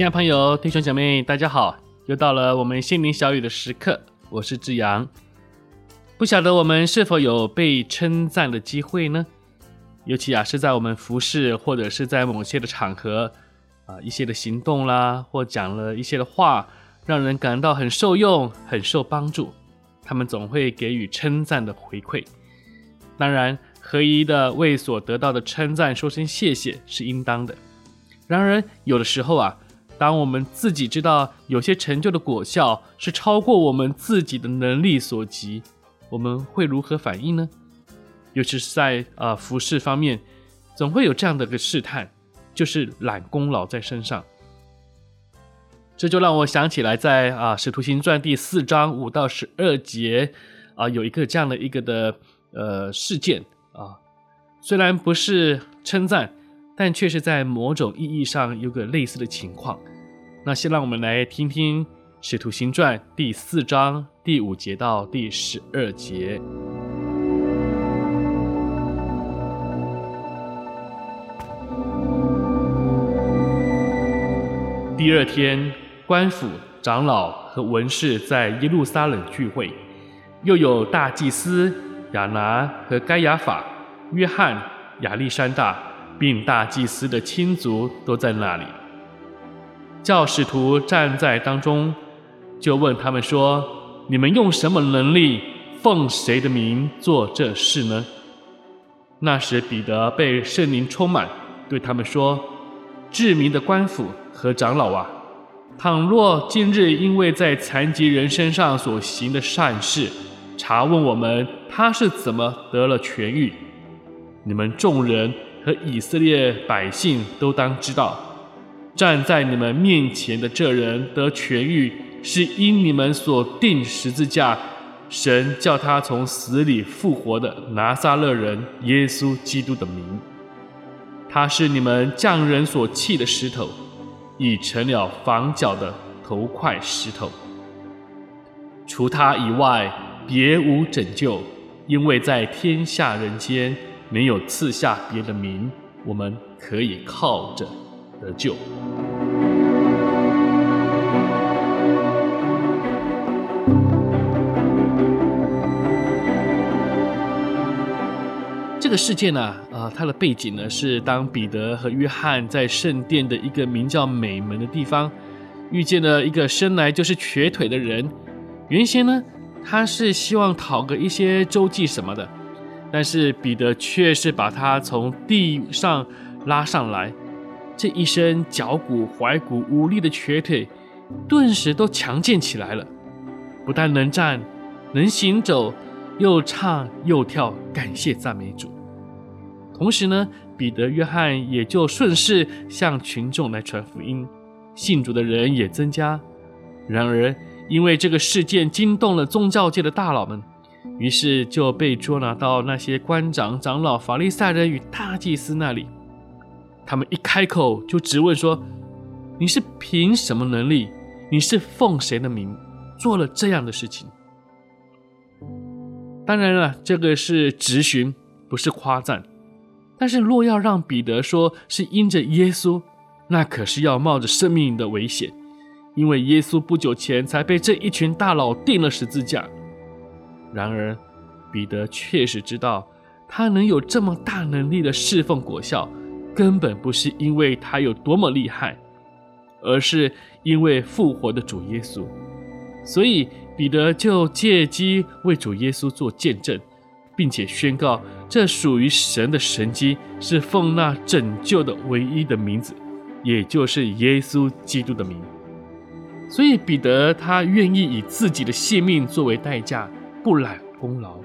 亲爱朋友、弟兄姐妹，大家好！又到了我们心灵小语的时刻，我是志阳。不晓得我们是否有被称赞的机会呢？尤其啊，是在我们服侍或者是在某些的场合啊，一些的行动啦，或讲了一些的话，让人感到很受用、很受帮助，他们总会给予称赞的回馈。当然，合一的为所得到的称赞说声谢谢是应当的。然而，有的时候啊，当我们自己知道有些成就的果效是超过我们自己的能力所及，我们会如何反应呢？尤其是在呃服饰方面，总会有这样的一个试探，就是揽功劳在身上。这就让我想起来在，在啊《使徒行传》第四章五到十二节啊，有一个这样的一个的呃事件啊，虽然不是称赞。但却是在某种意义上有个类似的情况。那先让我们来听听《使徒行传》第四章第五节到第十二节。第二天，官府、长老和文士在耶路撒冷聚会，又有大祭司亚拿和该亚法、约翰、亚历山大。并大祭司的亲族都在那里，教使徒站在当中，就问他们说：“你们用什么能力，奉谁的名做这事呢？”那时彼得被圣灵充满，对他们说：“至明的官府和长老啊，倘若今日因为在残疾人身上所行的善事，查问我们他是怎么得了痊愈，你们众人。”和以色列百姓都当知道，站在你们面前的这人得痊愈，是因你们所钉十字架，神叫他从死里复活的拿撒勒人耶稣基督的名。他是你们匠人所弃的石头，已成了房角的头块石头。除他以外，别无拯救，因为在天下人间。没有赐下别的名，我们可以靠着得救。这个事件呢，啊，它的背景呢是当彼得和约翰在圣殿的一个名叫美门的地方，遇见了一个生来就是瘸腿的人。原先呢，他是希望讨个一些周济什么的。但是彼得却是把他从地上拉上来，这一身脚骨踝骨无力的瘸腿，顿时都强健起来了，不但能站，能行走，又唱又跳，感谢赞美主。同时呢，彼得、约翰也就顺势向群众来传福音，信主的人也增加。然而，因为这个事件惊动了宗教界的大佬们。于是就被捉拿到那些官长、长老、法利赛人与大祭司那里。他们一开口就质问说：“你是凭什么能力？你是奉谁的名做了这样的事情？”当然了，这个是质询，不是夸赞。但是若要让彼得说是因着耶稣，那可是要冒着生命的危险，因为耶稣不久前才被这一群大佬钉了十字架。然而，彼得确实知道，他能有这么大能力的侍奉果效，根本不是因为他有多么厉害，而是因为复活的主耶稣。所以，彼得就借机为主耶稣做见证，并且宣告这属于神的神迹是奉那拯救的唯一的名字，也就是耶稣基督的名。所以，彼得他愿意以自己的性命作为代价。不揽功劳，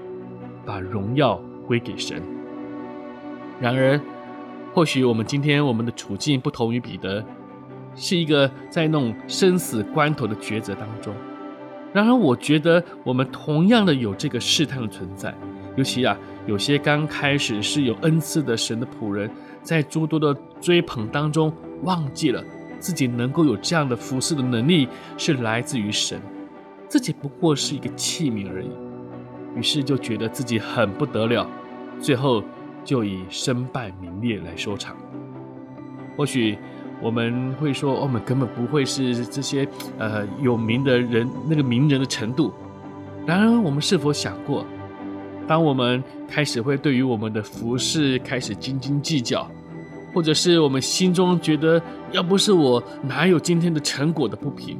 把荣耀归给神。然而，或许我们今天我们的处境不同于彼得，是一个在那种生死关头的抉择当中。然而，我觉得我们同样的有这个试探的存在。尤其啊，有些刚开始是有恩赐的神的仆人，在诸多的追捧当中，忘记了自己能够有这样的服侍的能力是来自于神，自己不过是一个器皿而已。于是就觉得自己很不得了，最后就以身败名裂来收场。或许。我们会说，我们根本不会是这些呃有名的人那个名人的程度。然而，我们是否想过，当我们开始会对于我们的服饰开始斤斤计较，或者是我们心中觉得要不是我，哪有今天的成果的不平，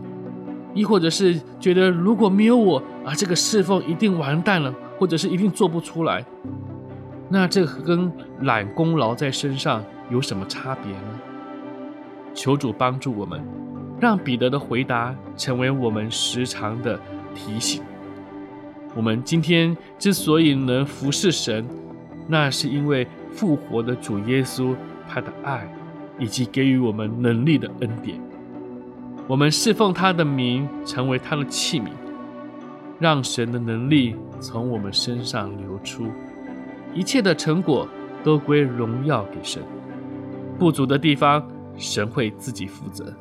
亦或者是觉得如果没有我啊，这个侍奉一定完蛋了，或者是一定做不出来，那这跟揽功劳在身上有什么差别呢？求主帮助我们，让彼得的回答成为我们时常的提醒。我们今天之所以能服侍神，那是因为复活的主耶稣他的爱，以及给予我们能力的恩典。我们侍奉他的名，成为他的器皿，让神的能力从我们身上流出，一切的成果都归荣耀给神。不足的地方，神会自己负责，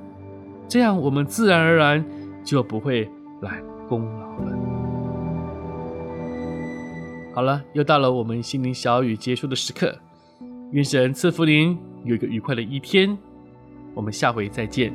这样我们自然而然就不会揽功劳了。好了，又到了我们心灵小语结束的时刻，愿神赐福您有一个愉快的一天，我们下回再见。